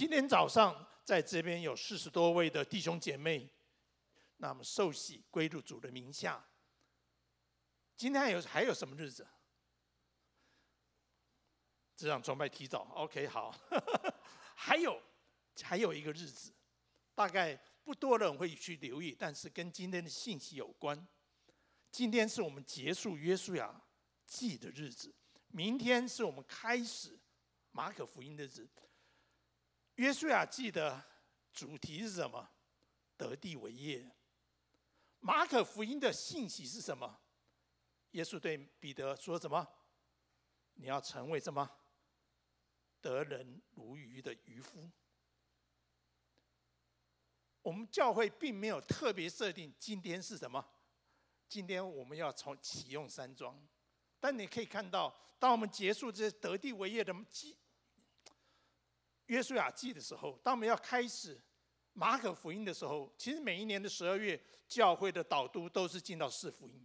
今天早上在这边有四十多位的弟兄姐妹，那么受洗归入主的名下。今天还有还有什么日子？这场崇拜提早，OK，好。还有还有一个日子，大概不多人会去留意，但是跟今天的信息有关。今天是我们结束约书亚记的日子，明天是我们开始马可福音的日子。约书亚记的主题是什么？得地为业。马可福音的信息是什么？耶稣对彼得说什么？你要成为什么？得人如鱼的渔夫。我们教会并没有特别设定今天是什么。今天我们要从启用山庄，但你可以看到，当我们结束这些得地为业的记约书亚记的时候，当我们要开始马可福音的时候，其实每一年的十二月，教会的导督都是进到四福音。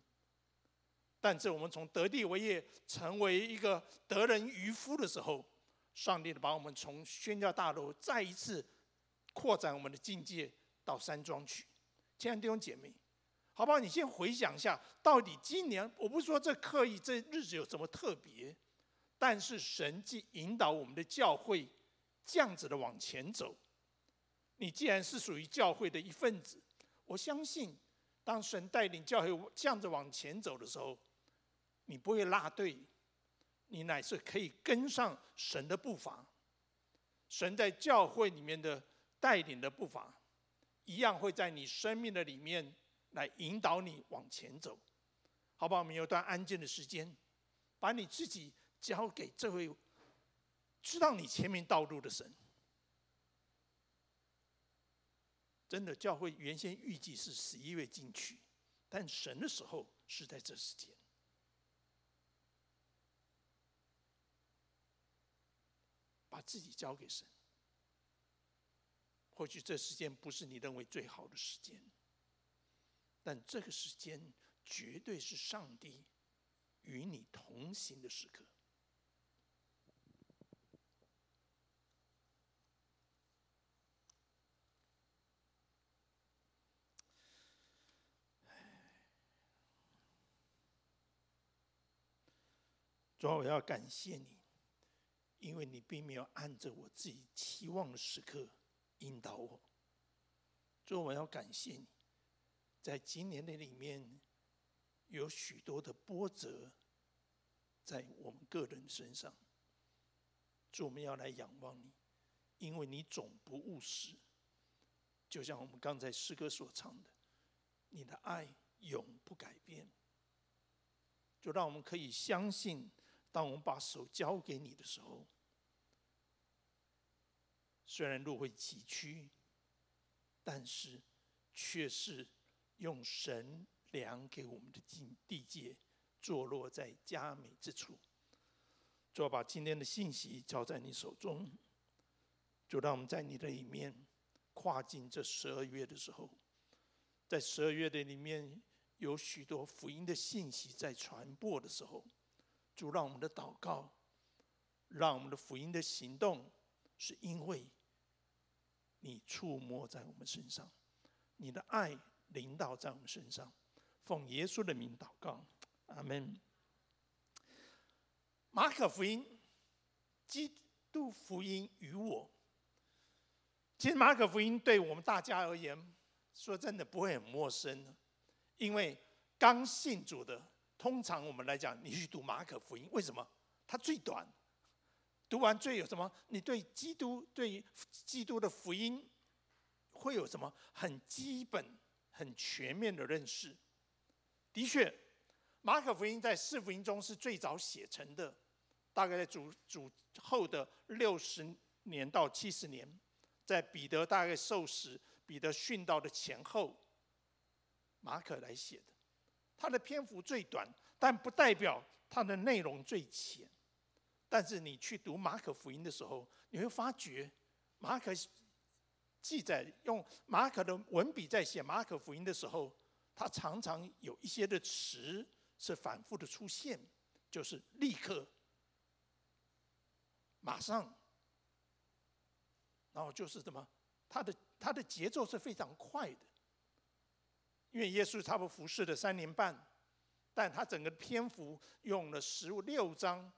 但是我们从得地为业成为一个得人渔夫的时候，上帝把我们从宣教大楼再一次扩展我们的境界到山庄去。亲爱的弟兄姐妹。好不好？你先回想一下，到底今年我不是说这刻意这日子有什么特别，但是神既引导我们的教会这样子的往前走。你既然是属于教会的一份子，我相信，当神带领教会这样子往前走的时候，你不会落队，你乃是可以跟上神的步伐。神在教会里面的带领的步伐，一样会在你生命的里面。来引导你往前走，好不好？我们有段安静的时间，把你自己交给这位知道你前面道路的神。真的，教会原先预计是十一月进去，但神的时候是在这时间，把自己交给神。或许这时间不是你认为最好的时间。但这个时间绝对是上帝与你同行的时刻。主我要感谢你，因为你并没有按着我自己期望的时刻引导我。主我要感谢你。在今年的里面，有许多的波折在我们个人身上。主，我们要来仰望你，因为你总不务实。就像我们刚才诗歌所唱的，你的爱永不改变。就让我们可以相信，当我们把手交给你的时候，虽然路会崎岖，但是却是。用神量给我们的境地界，坐落在佳美之处。主，把今天的信息交在你手中，就让我们在你的里面跨进这十二月的时候，在十二月的里面有许多福音的信息在传播的时候，主，让我们的祷告，让我们的福音的行动，是因为你触摸在我们身上，你的爱。临到在我们身上，奉耶稣的名祷告，阿门。马可福音，基督福音与我，其实马可福音对我们大家而言，说真的不会很陌生，因为刚信主的，通常我们来讲，你去读马可福音，为什么？它最短，读完最有什么？你对基督、对基督的福音，会有什么很基本？很全面的认识，的确，马可福音在四福音中是最早写成的，大概在主主后的六十年到七十年，在彼得大概受死、彼得殉道的前后，马可来写的，他的篇幅最短，但不代表他的内容最浅。但是你去读马可福音的时候，你会发觉马可。记载用马可的文笔在写马可福音的时候，他常常有一些的词是反复的出现，就是立刻、马上、然后就是什么？他的他的节奏是非常快的，因为耶稣差不多服侍了三年半，但他整个篇幅用了十六章，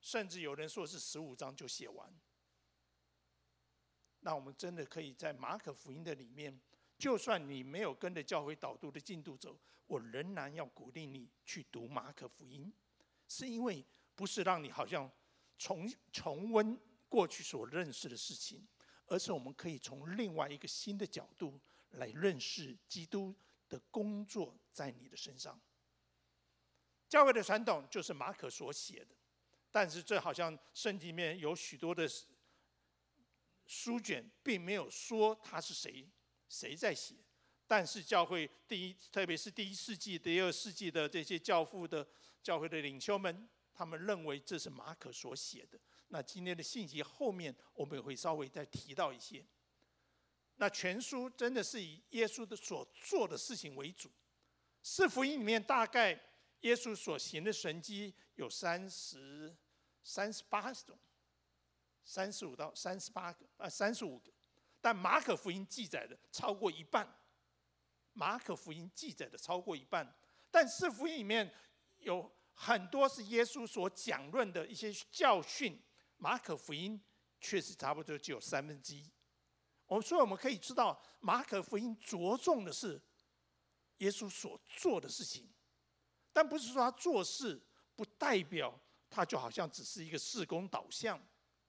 甚至有人说是十五章就写完。那我们真的可以在马可福音的里面，就算你没有跟着教会导读的进度走，我仍然要鼓励你去读马可福音，是因为不是让你好像重重温过去所认识的事情，而是我们可以从另外一个新的角度来认识基督的工作在你的身上。教会的传统就是马可所写的，但是这好像圣经里面有许多的。书卷并没有说他是谁，谁在写，但是教会第一，特别是第一世纪、第二世纪的这些教父的教会的领袖们，他们认为这是马可所写的。那今天的信息后面我们也会稍微再提到一些。那全书真的是以耶稣的所做的事情为主。四福音里面大概耶稣所行的神迹有三十、三十八种。三十五到三十八个啊，三十五个，但马可福音记载的超过一半。马可福音记载的超过一半，但四福音里面有很多是耶稣所讲论的一些教训，马可福音确实差不多只有三分之一。我们所以我们可以知道，马可福音着重的是耶稣所做的事情，但不是说他做事不代表他就好像只是一个事工导向。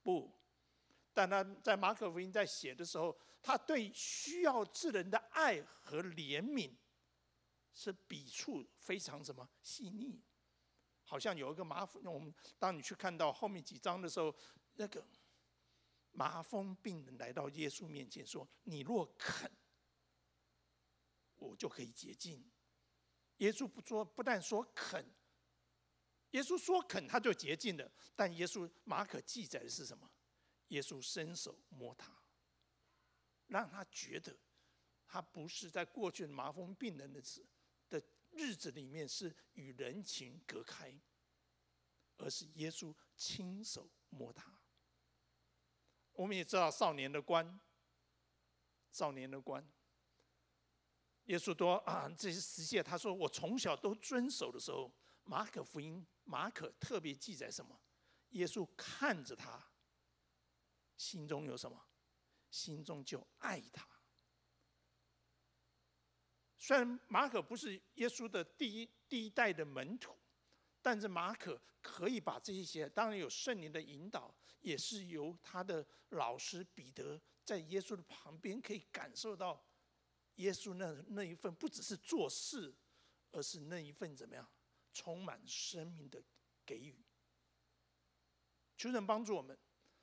不，但他在马可福音在写的时候，他对需要之人的爱和怜悯是笔触非常什么细腻，好像有一个马，我们当你去看到后面几章的时候，那个麻风病人来到耶稣面前说：“你若肯，我就可以洁净。”耶稣不说，不但说肯。耶稣说肯，他就洁净了。但耶稣马可记载的是什么？耶稣伸手摸他，让他觉得他不是在过去的麻风病人的子的日子里面是与人情隔开，而是耶稣亲手摸他。我们也知道少年的官，少年的官，耶稣多啊，这些实际他说我从小都遵守的时候，马可福音。马可特别记载什么？耶稣看着他，心中有什么？心中就爱他。虽然马可不是耶稣的第一第一代的门徒，但是马可可以把这些，当然有圣灵的引导，也是由他的老师彼得在耶稣的旁边，可以感受到耶稣那那一份不只是做事，而是那一份怎么样？充满生命的给予，求神帮助我们。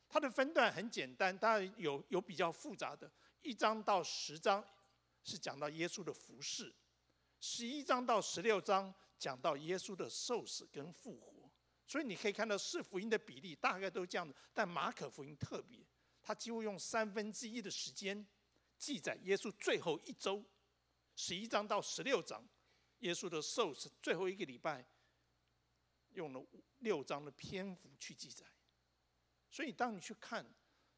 它的分段很简单，当然有有比较复杂的，一章到十章是讲到耶稣的服饰，十一章到十六章讲到耶稣的受死跟复活。所以你可以看到四福音的比例大概都这样的，但马可福音特别，他几乎用三分之一的时间记载耶稣最后一周，十一章到十六章。耶稣的受死最后一个礼拜，用了六章的篇幅去记载。所以，当你去看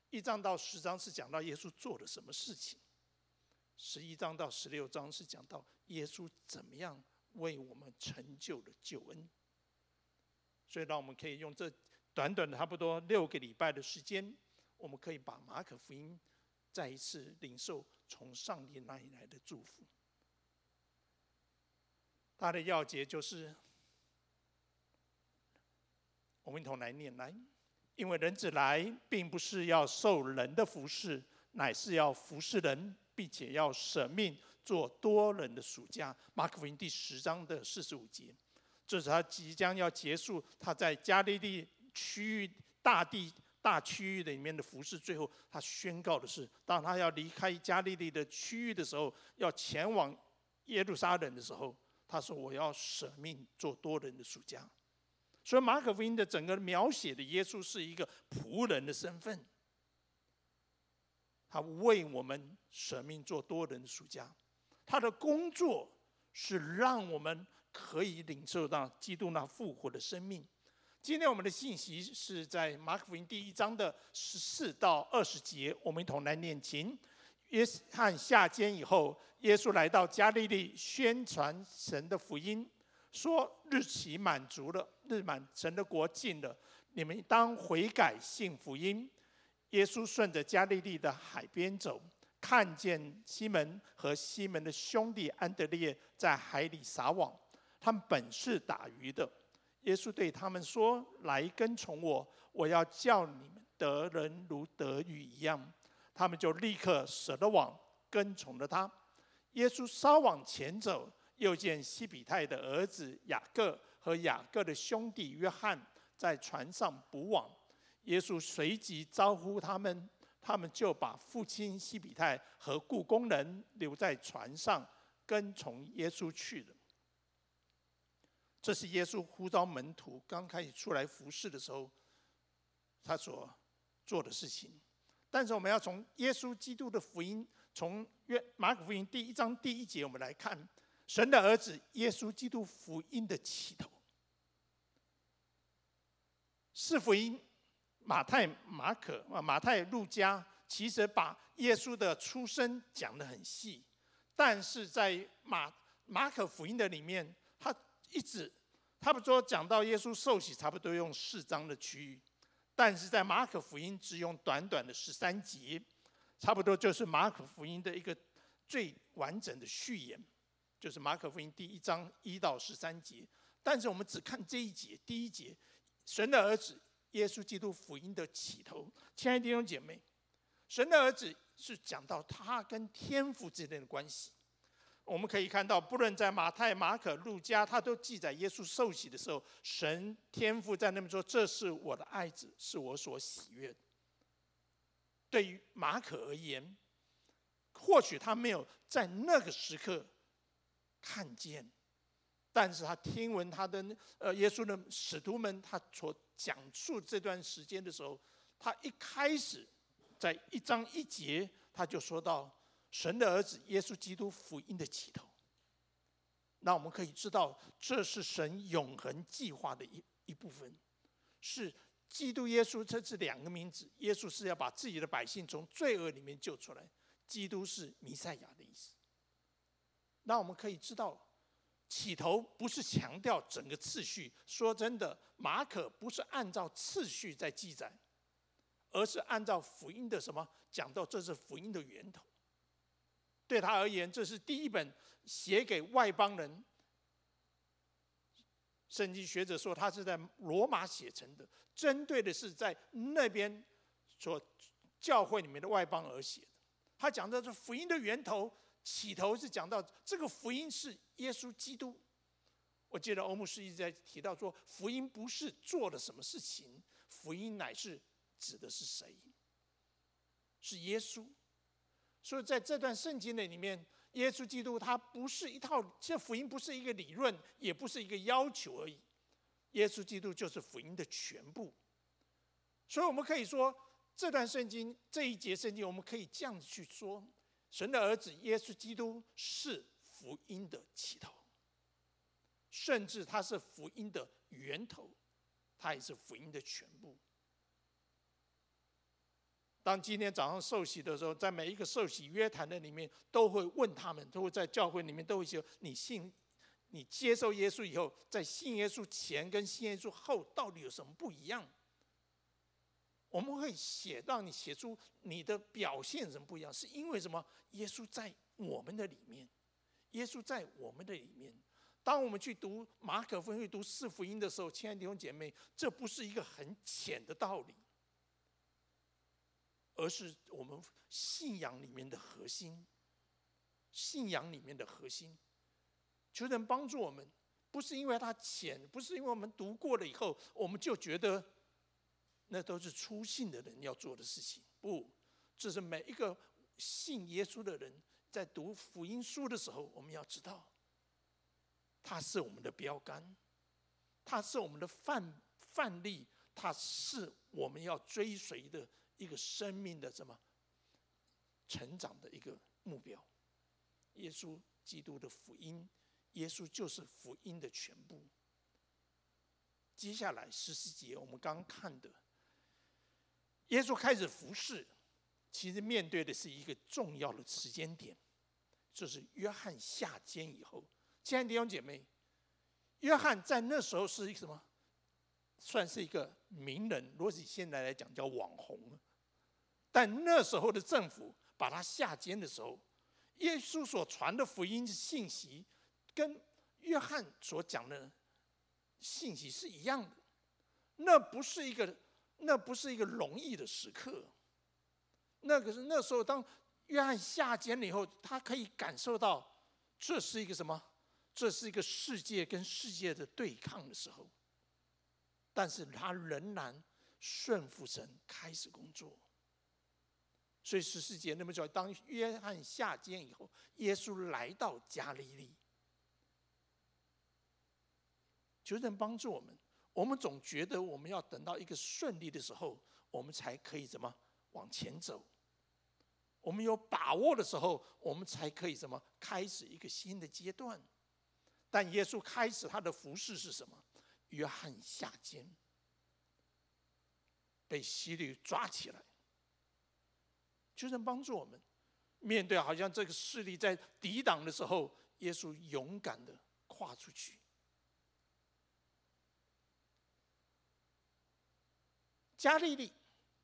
一章到十章是讲到耶稣做了什么事情，十一章到十六章是讲到耶稣怎么样为我们成就了救恩。所以，让我们可以用这短短的差不多六个礼拜的时间，我们可以把马可福音再一次领受从上帝那里来的祝福。他的要节就是，我们一同来念来，因为人子来，并不是要受人的服侍，乃是要服侍人，并且要舍命做多人的赎价。马可福音第十章的四十五节，这是他即将要结束他在加利利区域大地大区域里面的服饰。最后，他宣告的是，当他要离开加利利的区域的时候，要前往耶路撒冷的时候。他说：“我要舍命做多人的赎价。”所以马可福音的整个描写的耶稣是一个仆人的身份，他为我们舍命做多人的赎价。他的工作是让我们可以领受到基督那复活的生命，今天我们的信息是在马可福音第一章的十四到二十节，我们一同来念经。约翰下监以后，耶稣来到加利利，宣传神的福音，说：“日期满足了，日满神的国近了，你们当悔改信福音。”耶稣顺着加利利的海边走，看见西门和西门的兄弟安德烈在海里撒网，他们本是打鱼的。耶稣对他们说：“来跟从我，我要叫你们得人如得鱼一样。”他们就立刻舍了网，跟从了他。耶稣稍往前走，又见西比泰的儿子雅各和雅各的兄弟约翰在船上补网。耶稣随即招呼他们，他们就把父亲西比太和雇工人留在船上，跟从耶稣去了。这是耶稣呼召门徒刚开始出来服侍的时候，他所做的事情。但是我们要从耶稣基督的福音，从约马可福音第一章第一节，我们来看神的儿子耶稣基督福音的起头。是福音马太、马可啊，马太、路加，其实把耶稣的出生讲得很细，但是在马马可福音的里面，他一直，他不说讲到耶稣受洗，差不多用四章的区域，但是在马可福音只用短短的十三节，差不多就是马可福音的一个最完整的序言，就是马可福音第一章一到十三节。但是我们只看这一节，第一节，神的儿子耶稣基督福音的起头。亲爱的弟兄姐妹，神的儿子是讲到他跟天父之间的关系。我们可以看到，不论在马太、马可、路加，他都记载耶稣受洗的时候，神天父在那边说：“这是我的爱子，是我所喜悦的。”对于马可而言，或许他没有在那个时刻看见，但是他听闻他的呃耶稣的使徒们他所讲述这段时间的时候，他一开始在一章一节他就说到。神的儿子耶稣基督福音的起头，那我们可以知道，这是神永恒计划的一一部分，是基督耶稣，这是两个名字。耶稣是要把自己的百姓从罪恶里面救出来，基督是弥赛亚的意思。那我们可以知道，起头不是强调整个次序。说真的，马可不是按照次序在记载，而是按照福音的什么讲到，这是福音的源头。对他而言，这是第一本写给外邦人。圣经学者说，他是在罗马写成的，针对的是在那边所教会里面的外邦而写的。他讲的是福音的源头，起头是讲到这个福音是耶稣基督。我记得欧姆斯一直在提到说，福音不是做了什么事情，福音乃是指的是谁？是耶稣。所以在这段圣经的里面，耶稣基督他不是一套，这福音不是一个理论，也不是一个要求而已。耶稣基督就是福音的全部。所以我们可以说，这段圣经这一节圣经，我们可以这样子去说：神的儿子耶稣基督是福音的起头，甚至他是福音的源头，他也是福音的全部。当今天早上受洗的时候，在每一个受洗约谈的里面，都会问他们，都会在教会里面都会说：你信，你接受耶稣以后，在信耶稣前跟信耶稣后到底有什么不一样？我们会写，让你写出你的表现什么不一样？是因为什么？耶稣在我们的里面，耶稣在我们的里面。当我们去读马可福音、读四福音的时候，亲爱的弟兄姐妹，这不是一个很浅的道理。而是我们信仰里面的核心，信仰里面的核心，求神帮助我们，不是因为它浅，不是因为我们读过了以后，我们就觉得那都是初信的人要做的事情。不，这是每一个信耶稣的人在读福音书的时候，我们要知道，它是我们的标杆，它是我们的范范例，它是我们要追随的。一个生命的什么成长的一个目标？耶稣基督的福音，耶稣就是福音的全部。接下来十四节我们刚看的，耶稣开始服侍，其实面对的是一个重要的时间点，就是约翰下监以后。亲爱的弟兄姐妹，约翰在那时候是一个什么？算是一个名人，如果以现在来讲叫网红。但那时候的政府把他下监的时候，耶稣所传的福音信息，跟约翰所讲的信息是一样的。那不是一个，那不是一个容易的时刻。那个是那时候，当约翰下监了以后，他可以感受到这是一个什么？这是一个世界跟世界的对抗的时候。但是他仍然顺服神，开始工作。所以十四节那么说，当约翰下监以后，耶稣来到加利利，求神帮助我们。我们总觉得我们要等到一个顺利的时候，我们才可以怎么往前走。我们有把握的时候，我们才可以什么开始一个新的阶段。但耶稣开始他的服事是什么？约翰下监，被希律抓起来，求神帮助我们，面对好像这个势力在抵挡的时候，耶稣勇敢的跨出去。加利利，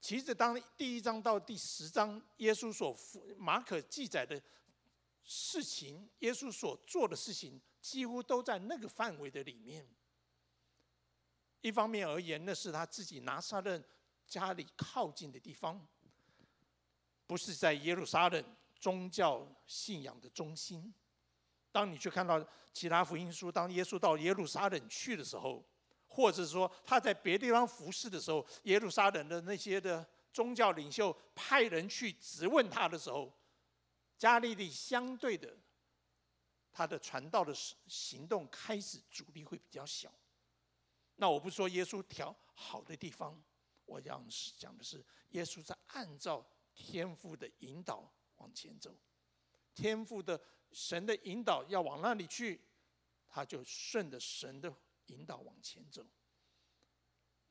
其实当第一章到第十章，耶稣所马可记载的事情，耶稣所做的事情，几乎都在那个范围的里面。一方面而言，那是他自己拿撒勒家里靠近的地方，不是在耶路撒冷宗教信仰的中心。当你去看到其他福音书，当耶稣到耶路撒冷去的时候，或者说他在别地方服侍的时候，耶路撒冷的那些的宗教领袖派人去质问他的时候，加利利相对的，他的传道的行动开始阻力会比较小。那我不说耶稣调好的地方，我讲是讲的是耶稣在按照天父的引导往前走，天父的神的引导要往那里去，他就顺着神的引导往前走。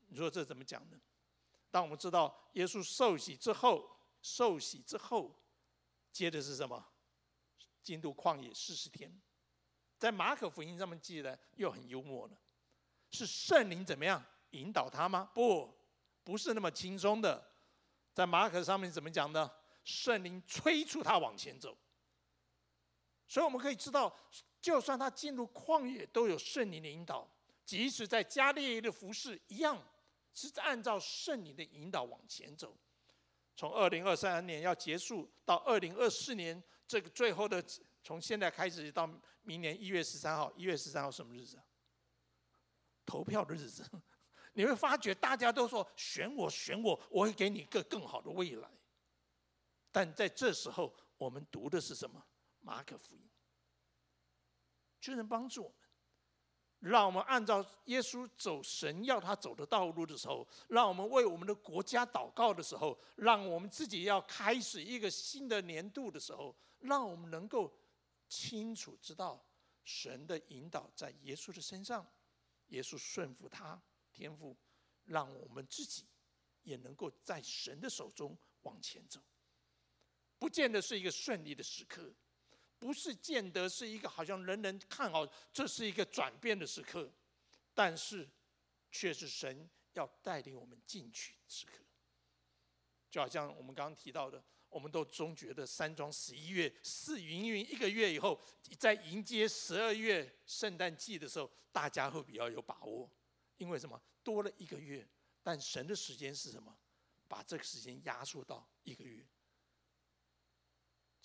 你说这怎么讲呢？当我们知道耶稣受洗之后，受洗之后，接着是什么？进入旷野四十天，在马可福音上面记得又很幽默了。是圣灵怎么样引导他吗？不，不是那么轻松的。在马可上面怎么讲呢？圣灵催促他往前走。所以我们可以知道，就算他进入旷野，都有圣灵的引导；即使在加利利的服事，一样是按照圣灵的引导往前走。从二零二三年要结束到二零二四年，这个最后的，从现在开始到明年一月十三号，一月十三号什么日子？投票的日子，你会发觉大家都说选我，选我，我会给你一个更好的未来。但在这时候，我们读的是什么？马可福音，就能帮助我们，让我们按照耶稣走神要他走的道路的时候，让我们为我们的国家祷告的时候，让我们自己要开始一个新的年度的时候，让我们能够清楚知道神的引导在耶稣的身上。耶稣顺服他天赋，让我们自己也能够在神的手中往前走。不见得是一个顺利的时刻，不是见得是一个好像人人看好这是一个转变的时刻，但是却是神要带领我们进去时刻。就好像我们刚刚提到的。我们都总觉得山庄十一月试营运一个月以后，在迎接十二月圣诞季的时候，大家会比较有把握，因为什么？多了一个月，但神的时间是什么？把这个时间压缩到一个月。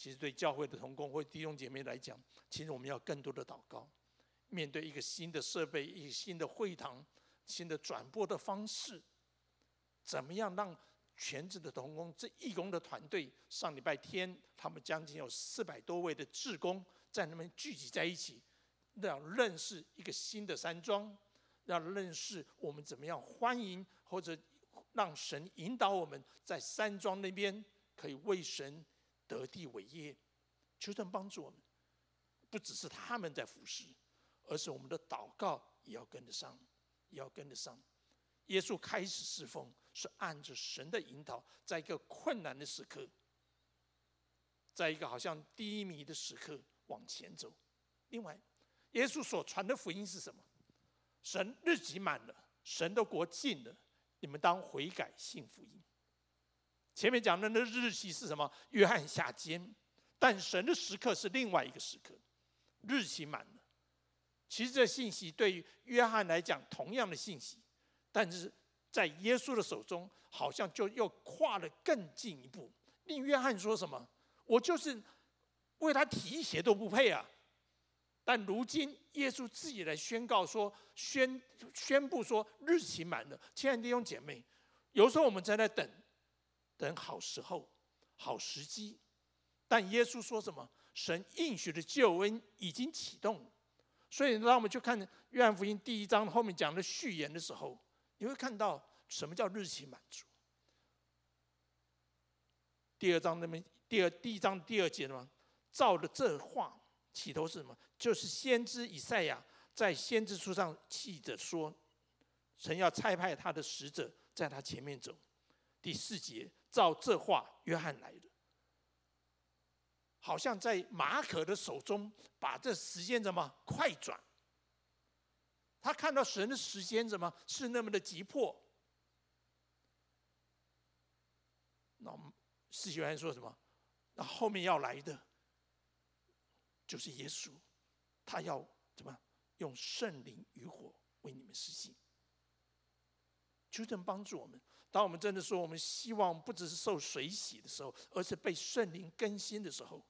其实对教会的同工或弟兄姐妹来讲，其实我们要更多的祷告，面对一个新的设备、一个新的会堂、新的转播的方式，怎么样让？全职的同工，这义工的团队，上礼拜天，他们将近有四百多位的志工在那边聚集在一起，要认识一个新的山庄，要认识我们怎么样欢迎或者让神引导我们在山庄那边可以为神得地为业，求神帮助我们，不只是他们在服侍，而是我们的祷告也要跟得上，也要跟得上。耶稣开始侍奉是按着神的引导，在一个困难的时刻，在一个好像低迷的时刻往前走。另外，耶稣所传的福音是什么？神日期满了，神的国近了，你们当悔改信福音。前面讲的那日期是什么？约翰下监，但神的时刻是另外一个时刻，日期满了。其实这信息对于约翰来讲同样的信息，但是在耶稣的手中，好像就又跨了更进一步。令约翰说什么？我就是为他提鞋都不配啊！但如今耶稣自己来宣告说，宣宣布说日期满了。亲爱的弟兄姐妹，有时候我们在那等。等好时候，好时机，但耶稣说什么？神应许的救恩已经启动，所以让我们去看约翰福音第一章后面讲的序言的时候，你会看到什么叫日期满足。第二章那边，第二第一章第二节呢，照着这话，起头是什么？就是先知以赛亚在先知书上记着说，神要差派他的使者在他前面走。第四节。照这话，约翰来了，好像在马可的手中把这时间怎么快转？他看到神的时间怎么是那么的急迫？那施洗约翰说什么？那后面要来的就是耶稣，他要怎么用圣灵与火为你们施行？求神帮助我们。当我们真的说，我们希望不只是受水洗的时候，而是被圣灵更新的时候。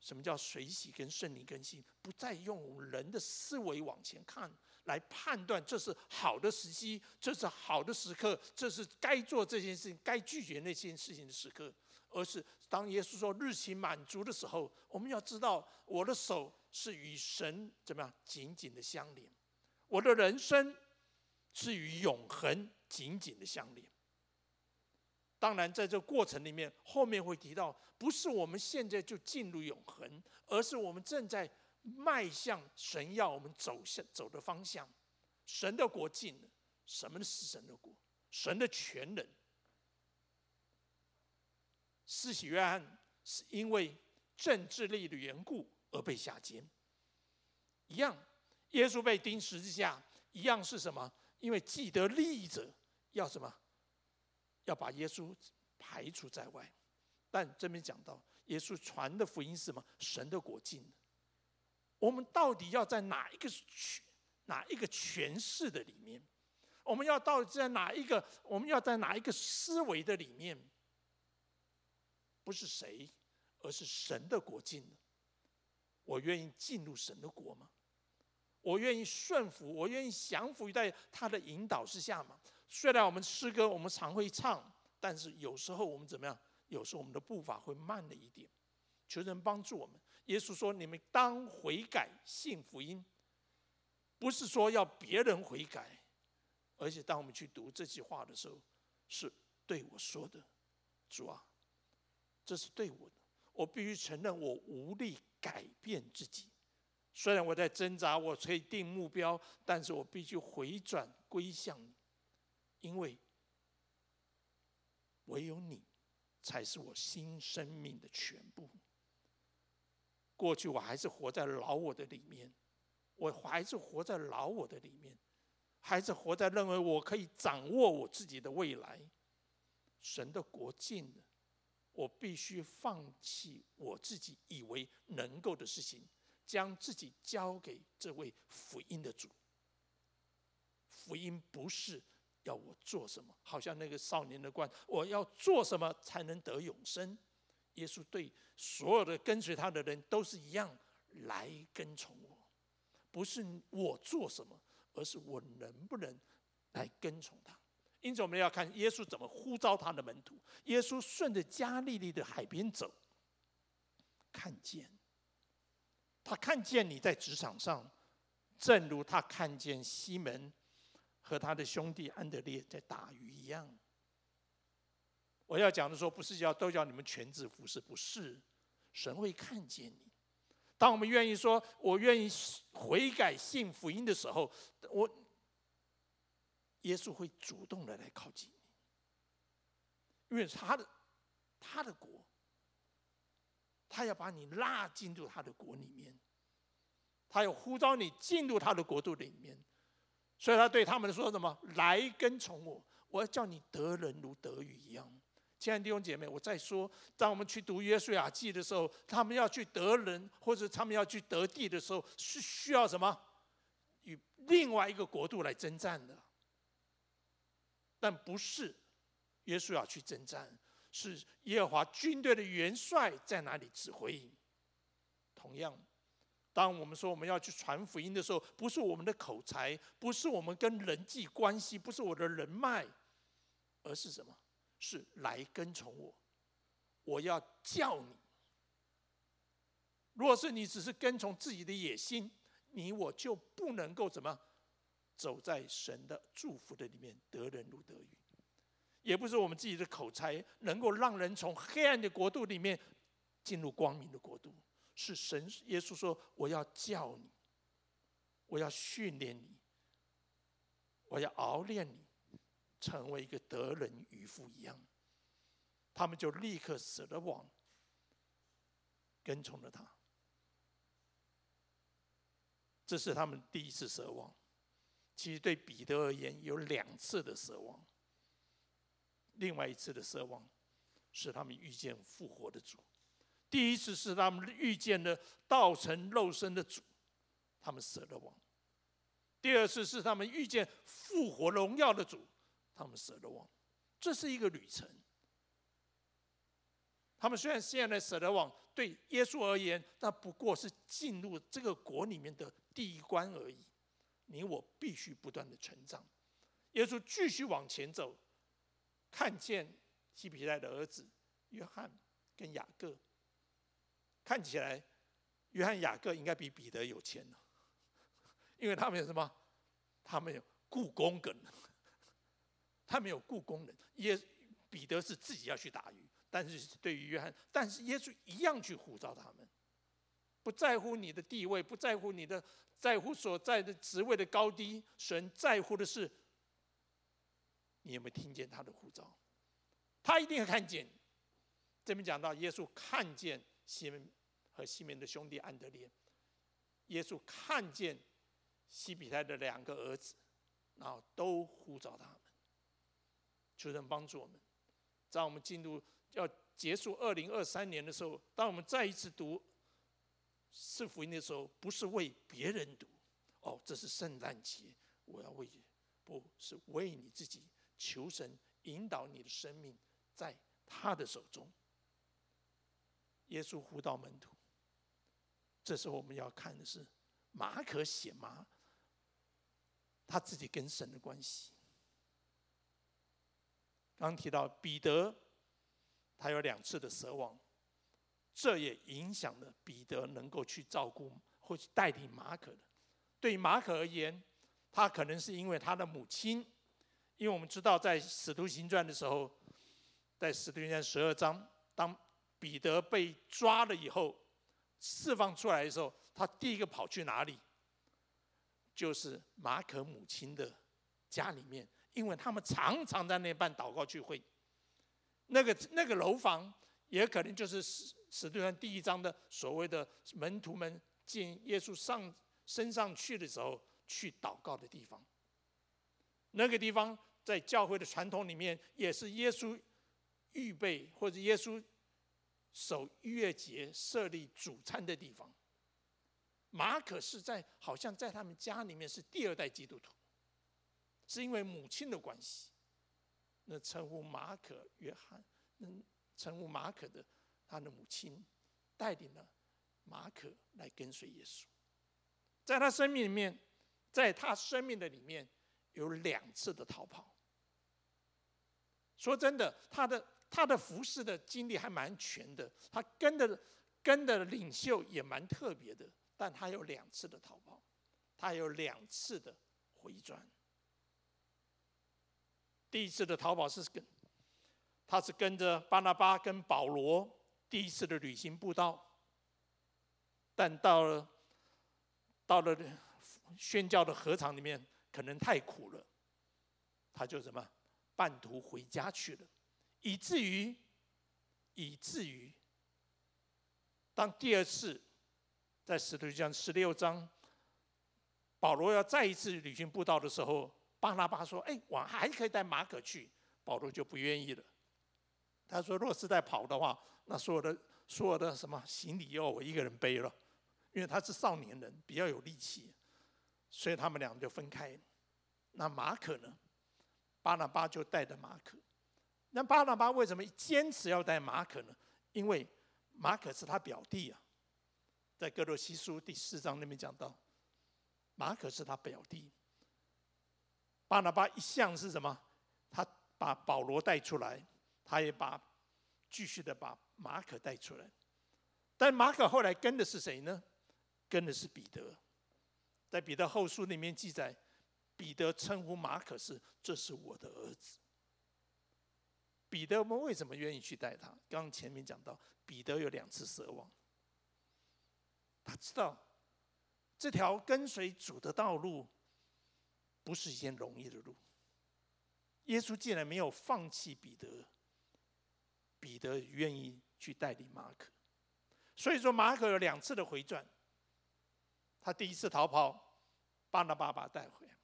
什么叫水洗跟圣灵更新？不再用人的思维往前看，来判断这是好的时机，这是好的时刻，这是该做这件事情、该拒绝那件事情的时刻。而是当耶稣说日期满足的时候，我们要知道，我的手是与神怎么样紧紧的相连，我的人生是与永恒。紧紧的相连。当然，在这过程里面，后面会提到，不是我们现在就进入永恒，而是我们正在迈向神要我们走向走的方向。神的国近了，什么是神的国？神的全能。施洗约翰是因为政治力的缘故而被下监，一样。耶稣被钉十字架，一样是什么？因为既得利益者。要什么？要把耶稣排除在外。但这边讲到，耶稣传的福音是什么？神的国境。我们到底要在哪一个权哪一个诠释的里面？我们要到底在哪一个？我们要在哪一个思维的里面？不是谁，而是神的国境。我愿意进入神的国吗？我愿意顺服？我愿意降服在他的引导之下吗？虽然我们诗歌我们常会唱，但是有时候我们怎么样？有时候我们的步伐会慢了一点。求神帮助我们。耶稣说：“你们当悔改，信福音。”不是说要别人悔改，而且当我们去读这句话的时候，是对我说的。主啊，这是对我的。我必须承认，我无力改变自己。虽然我在挣扎，我可以定目标，但是我必须回转归向你。因为唯有你才是我新生命的全部。过去我还是活在老我的里面，我还是活在老我的里面，还是活在认为我可以掌握我自己的未来。神的国近了，我必须放弃我自己以为能够的事情，将自己交给这位福音的主。福音不是。要我做什么？好像那个少年的官，我要做什么才能得永生？耶稣对所有的跟随他的人都是一样，来跟从我，不是我做什么，而是我能不能来跟从他。因此，我们要看耶稣怎么呼召他的门徒。耶稣顺着加利利的海边走，看见他看见你在职场上，正如他看见西门。和他的兄弟安德烈在打鱼一样。我要讲的说，不是叫都叫你们全职服侍，不是。神会看见你。当我们愿意说“我愿意悔改信福音”的时候，我耶稣会主动的来靠近你，因为他的他的国，他要把你拉进入他的国里面，他要呼召你进入他的国度里面，所以他对他们说什么？来跟从我，我要叫你得人如得鱼一样。亲爱的弟兄姐妹，我再说，当我们去读约书亚记的时候，他们要去得人，或者他们要去得地的时候，是需要什么？与另外一个国度来征战的。但不是约书亚去征战，是耶和华军队的元帅在哪里指挥。同样，当我们说我们要去传福音的时候，不是我们的口才，不是我们跟人际关系，不是我的人脉，而是什么？是来跟从我，我要叫你。若是你只是跟从自己的野心，你我就不能够怎么走在神的祝福的里面，得人如得鱼。也不是我们自己的口才能够让人从黑暗的国度里面进入光明的国度，是神耶稣说：“我要叫你，我要训练你，我要熬练你。”成为一个得人渔夫一样，他们就立刻舍了网，跟从了他。这是他们第一次舍网。其实对彼得而言，有两次的舍网。另外一次的舍网，是他们遇见复活的主。第一次是他们遇见了道成肉身的主，他们舍了网。第二次是他们遇见复活荣耀的主。他们舍了网，这是一个旅程。他们虽然现在舍了网，对耶稣而言，那不过是进入这个国里面的第一关而已。你我必须不断的成长。耶稣继续往前走，看见西庇太的儿子约翰跟雅各，看起来约翰雅各应该比彼得有钱了，因为他们有什么？他们有雇工梗。他没有雇工人，耶彼得是自己要去打鱼，但是对于约翰，但是耶稣一样去呼召他们，不在乎你的地位，不在乎你的在乎所在的职位的高低，神在乎的是你有没有听见他的呼召，他一定会看见。这边讲到耶稣看见西门和西门的兄弟安德烈，耶稣看见西比泰的两个儿子，然后都呼召他们。求神帮助我们，在我们进入要结束二零二三年的时候，当我们再一次读四福音的时候，不是为别人读，哦，这是圣诞节，我要为，不是为你自己，求神引导你的生命在他的手中。耶稣呼召门徒，这时候我们要看的是马可写马，他自己跟神的关系。刚提到彼得，他有两次的舍网，这也影响了彼得能够去照顾或去带领马可的。对于马可而言，他可能是因为他的母亲，因为我们知道在使徒行传的时候，在使徒行传十二章，当彼得被抓了以后，释放出来的时候，他第一个跑去哪里？就是马可母亲的家里面。因为他们常常在那办祷告聚会，那个那个楼房也可能就是使使徒行传第一章的所谓的门徒们进耶稣上升上去的时候去祷告的地方。那个地方在教会的传统里面，也是耶稣预备或者耶稣守逾越节设立主餐的地方。马可是在好像在他们家里面是第二代基督徒。是因为母亲的关系，那称呼马可、约翰，那称呼马可的他的母亲带领了马可来跟随耶稣。在他生命里面，在他生命的里面有两次的逃跑。说真的，他的他的服侍的经历还蛮全的，他跟的跟的领袖也蛮特别的，但他有两次的逃跑，他有两次的回转。第一次的逃跑是跟，他是跟着巴拿巴跟保罗第一次的旅行布道，但到了到了宣教的禾场里面，可能太苦了，他就什么半途回家去了，以至于以至于当第二次在使徒行十六章，保罗要再一次旅行布道的时候，巴拿巴说：“哎，我还可以带马可去。”保罗就不愿意了。他说：“若是在跑的话，那所有的所有的什么行李要我一个人背了，因为他是少年人，比较有力气，所以他们俩就分开。那马可呢？巴拿巴就带着马可。那巴拿巴为什么坚持要带马可呢？因为马可是他表弟啊，在哥罗西书第四章那边讲到，马可是他表弟。巴拿巴一向是什么？他把保罗带出来。”他也把继续的把马可带出来，但马可后来跟的是谁呢？跟的是彼得，在彼得后书里面记载，彼得称呼马可是这是我的儿子。彼得我们为什么愿意去带他？刚前面讲到，彼得有两次奢望，他知道这条跟随主的道路不是一件容易的路。耶稣既然没有放弃彼得。彼得愿意去带领马可，所以说马可有两次的回转。他第一次逃跑，巴拿巴把他带回来。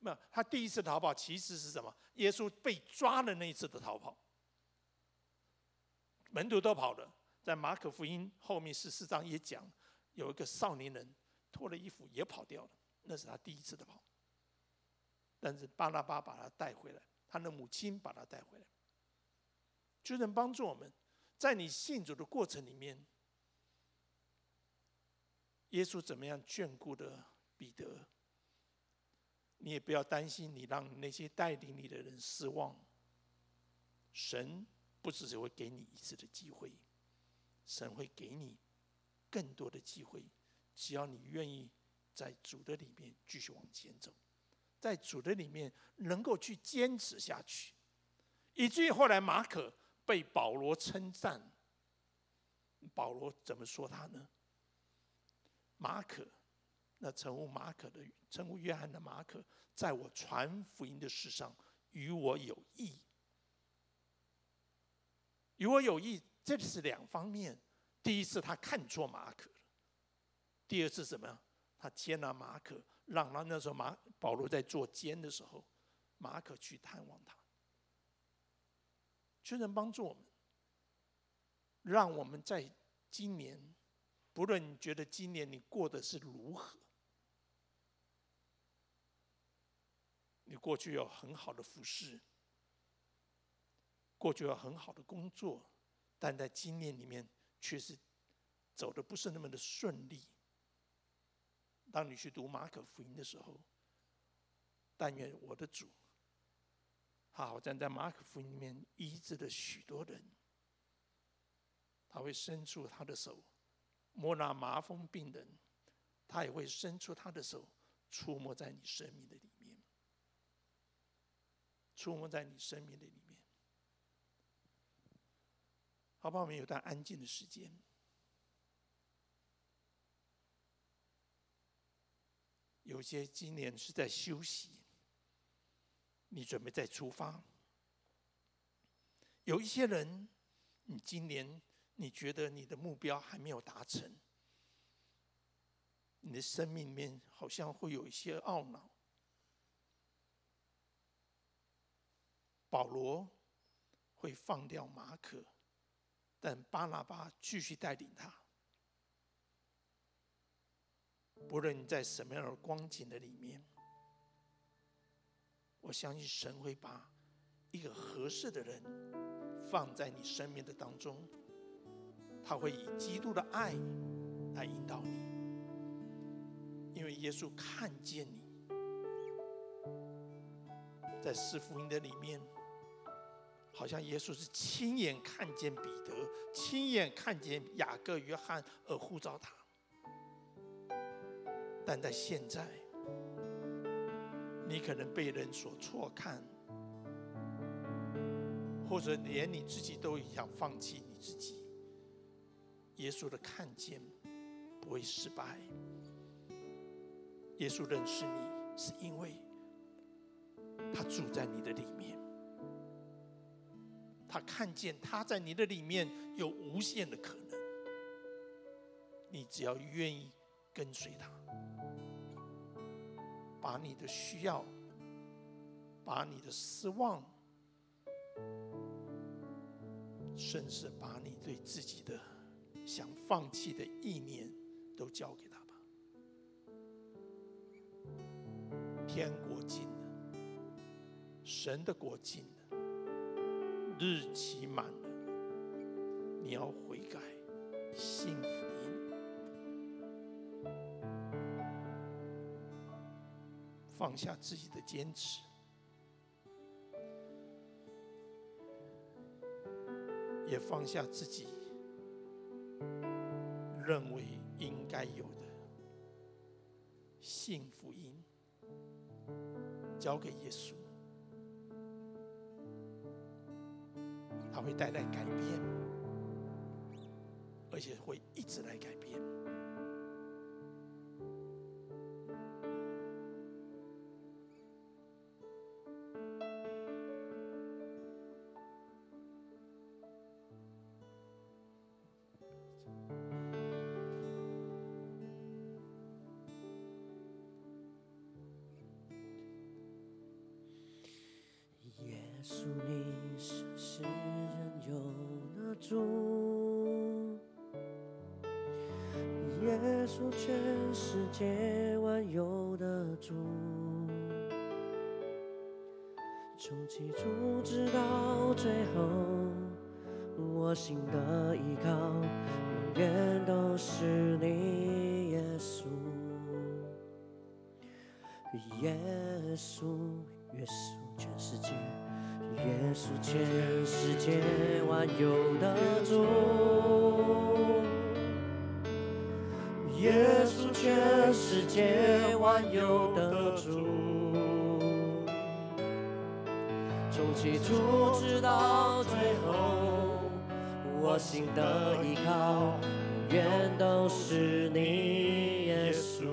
那他第一次逃跑其实是什么？耶稣被抓的那一次的逃跑。门徒都跑了，在马可福音后面十四章也讲，有一个少年人脱了衣服也跑掉了，那是他第一次的跑。但是巴拉巴把他带回来，他的母亲把他带回来。就能帮助我们，在你信主的过程里面，耶稣怎么样眷顾的彼得，你也不要担心，你让那些带领你的人失望。神不只是会给你一次的机会，神会给你更多的机会，只要你愿意在主的里面继续往前走，在主的里面能够去坚持下去，以至于后来马可。被保罗称赞，保罗怎么说他呢？马可，那称呼马可的称呼约翰的马可，在我传福音的事上与我有益，与我有益，这是两方面。第一次他看错马可了，第二次怎么样？他接纳马可，让他那时候马保罗在做监的时候，马可去探望他。就能帮助我们，让我们在今年，不论你觉得今年你过得是如何，你过去有很好的服饰，过去有很好的工作，但在今年里面却是走的不是那么的顺利。当你去读马可福音的时候，但愿我的主。他好像在马可福音里面医治了许多人，他会伸出他的手摸那麻风病人，他也会伸出他的手触摸在你生命的里面，触摸在你生命的里面。好不好？我们有段安静的时间，有些今年是在休息。你准备再出发？有一些人，你今年你觉得你的目标还没有达成，你的生命里面好像会有一些懊恼。保罗会放掉马可，但巴拿巴继续带领他。不论你在什么样的光景的里面。我相信神会把一个合适的人放在你生命的当中，他会以基督的爱来引导你，因为耶稣看见你，在四福音的里面，好像耶稣是亲眼看见彼得，亲眼看见雅各、约翰而呼召他，但在现在。你可能被人所错看，或者连你自己都想放弃你自己。耶稣的看见不会失败。耶稣认识你，是因为他住在你的里面，他看见他在你的里面有无限的可能。你只要愿意跟随他，把你的需要，把你的失望，甚至把你对自己的想放弃的意念，都交给他吧。天国近，神的国近了，日期满了，你要悔改，信福，放下自己的坚持，也放下自己认为应该有的信福音。交给耶稣，他会带来改变，而且会一直来改变。有的主，从起初直到最后，我心的依靠永远都是你，耶稣。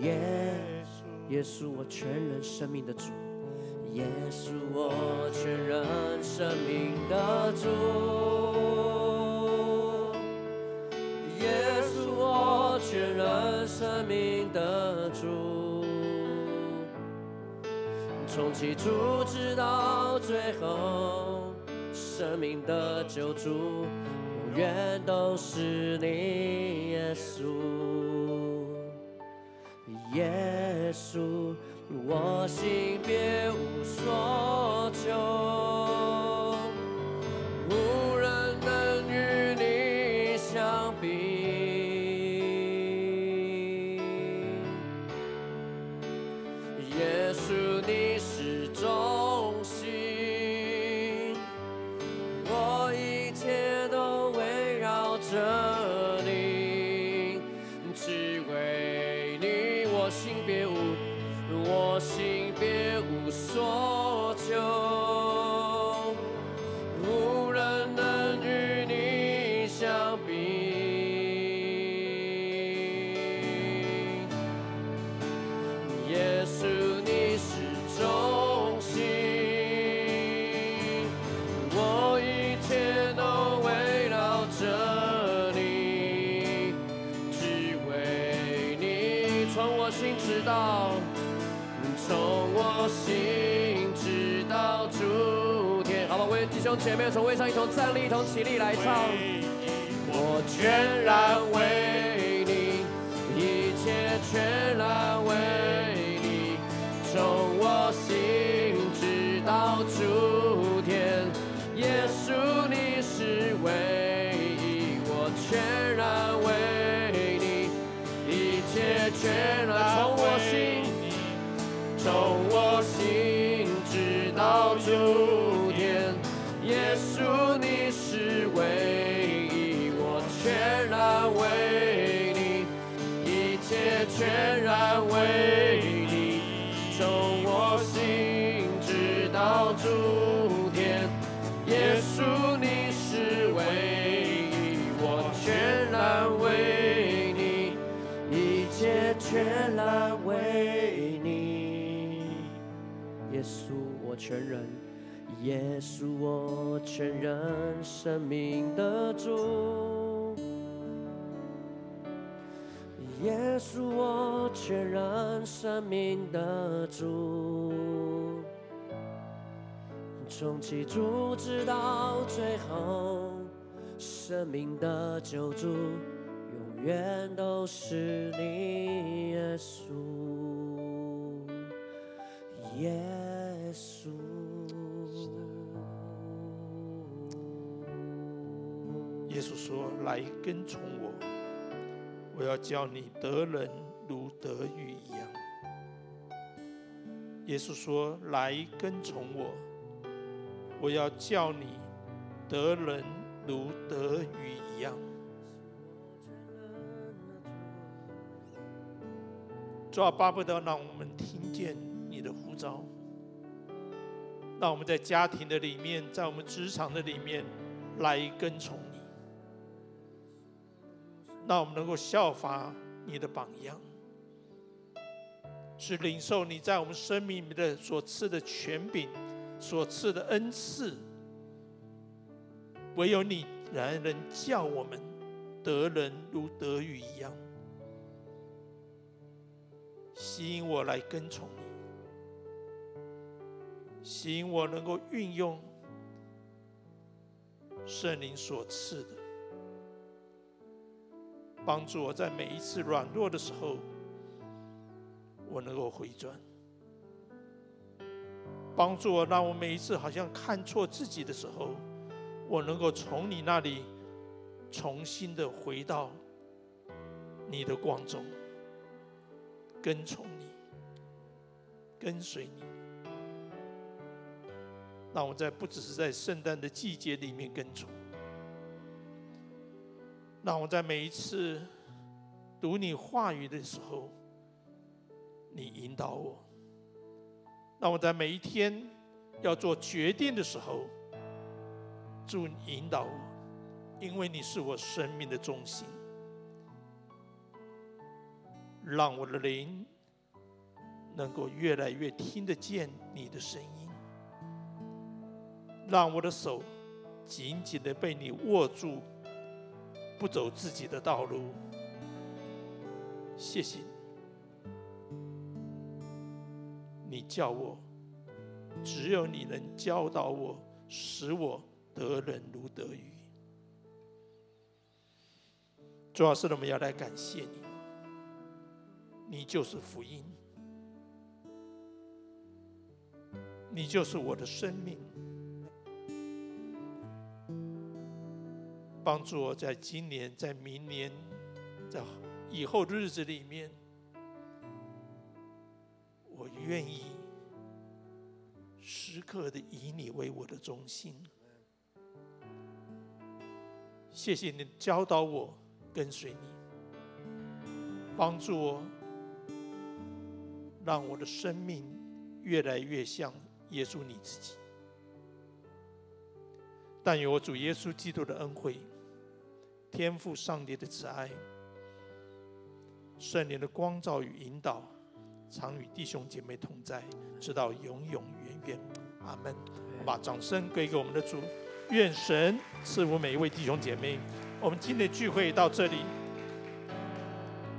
耶，耶稣，我全人生命的主，耶稣，我全人生命的主。生命的主，从起初直到最后，生命的救主，永远都是你，耶稣，耶稣。我心别无所求，我兄姐妹从位上一同站立，一同起立来唱。我全然为你，一切全然为你，从我心直到主天。耶稣你是唯一，我全然为你，一切全然全然为你，从我心直到主天，耶稣你是唯一，我全然为你，一切全然为你，耶稣我承认，耶稣我承认，生命的主。耶稣，我全人生命的主。从起初直到最后，生命的救主，永远都是你，耶稣，耶稣。耶稣说：“来跟从我，我要叫你得人如得鱼一样。”耶稣说：“来跟从我，我要叫你得人如得鱼一样。”主啊，巴不得让我们听见你的呼召，让我们在家庭的里面，在我们职场的里面来跟从。让我们能够效法你的榜样，是领受你在我们生命里的所赐的权柄、所赐的恩赐。唯有你才能叫我们得人如得鱼一样，吸引我来跟从你，吸引我能够运用圣灵所赐的。帮助我在每一次软弱的时候，我能够回转；帮助我，让我每一次好像看错自己的时候，我能够从你那里重新的回到你的光中，跟从你，跟随你。让我在不只是在圣诞的季节里面跟从。让我在每一次读你话语的时候，你引导我；让我在每一天要做决定的时候，主引导我，因为你是我生命的中心。让我的灵能够越来越听得见你的声音，让我的手紧紧的被你握住。不走自己的道路，谢谢你。你叫我，只有你能教导我，使我得人如得鱼。主要是我们要来感谢你，你就是福音，你就是我的生命。帮助我在今年、在明年、在以后的日子里面，我愿意时刻的以你为我的中心。谢谢你教导我跟随你，帮助我，让我的生命越来越像耶稣你自己。但有我主耶稣基督的恩惠。天赋上帝的慈爱，圣灵的光照与引导，常与弟兄姐妹同在，直到永永远远。阿门。我把掌声归给我们的主，愿神赐福每一位弟兄姐妹。我们今天的聚会到这里。